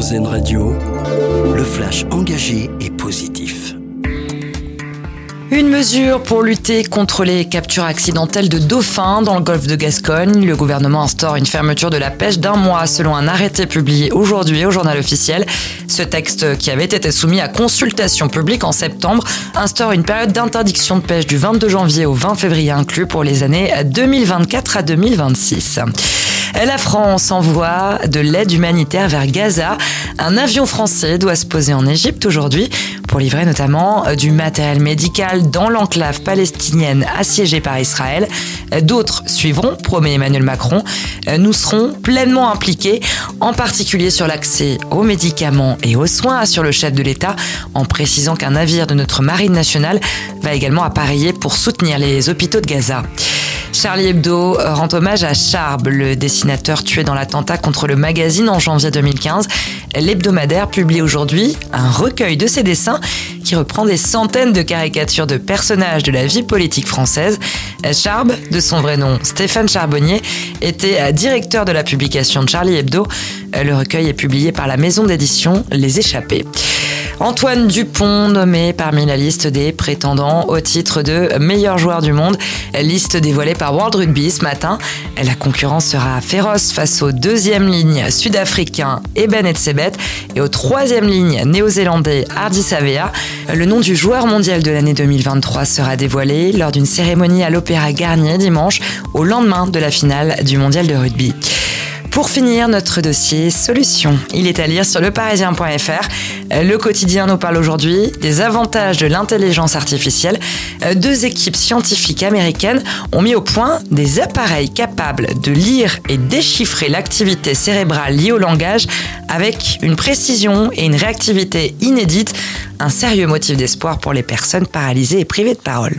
Radio, le flash engagé et positif. Une mesure pour lutter contre les captures accidentelles de dauphins dans le golfe de Gascogne. Le gouvernement instaure une fermeture de la pêche d'un mois selon un arrêté publié aujourd'hui au journal officiel. Ce texte, qui avait été soumis à consultation publique en septembre, instaure une période d'interdiction de pêche du 22 janvier au 20 février inclus pour les années 2024 à 2026. La France envoie de l'aide humanitaire vers Gaza. Un avion français doit se poser en Égypte aujourd'hui pour livrer notamment du matériel médical dans l'enclave palestinienne assiégée par Israël. D'autres suivront, promet Emmanuel Macron. Nous serons pleinement impliqués, en particulier sur l'accès aux médicaments et aux soins, assure le chef de l'État, en précisant qu'un navire de notre marine nationale va également appareiller pour soutenir les hôpitaux de Gaza. Charlie Hebdo rend hommage à Charb, le dessinateur tué dans l'attentat contre le magazine en janvier 2015. L'hebdomadaire publie aujourd'hui un recueil de ses dessins qui reprend des centaines de caricatures de personnages de la vie politique française. Charb, de son vrai nom Stéphane Charbonnier, était directeur de la publication de Charlie Hebdo. Le recueil est publié par la maison d'édition Les Échappés. Antoine Dupont nommé parmi la liste des prétendants au titre de meilleur joueur du monde. Liste dévoilée par World Rugby ce matin. La concurrence sera féroce face aux deuxième ligne sud-africain Eben Etzebeth et aux troisième ligne néo-zélandais Hardy Savea. Le nom du joueur mondial de l'année 2023 sera dévoilé lors d'une cérémonie à l'Opéra Garnier dimanche au lendemain de la finale du mondial de rugby. Pour finir, notre dossier solution. Il est à lire sur leparisien.fr. Le quotidien nous parle aujourd'hui des avantages de l'intelligence artificielle. Deux équipes scientifiques américaines ont mis au point des appareils capables de lire et déchiffrer l'activité cérébrale liée au langage avec une précision et une réactivité inédites. Un sérieux motif d'espoir pour les personnes paralysées et privées de parole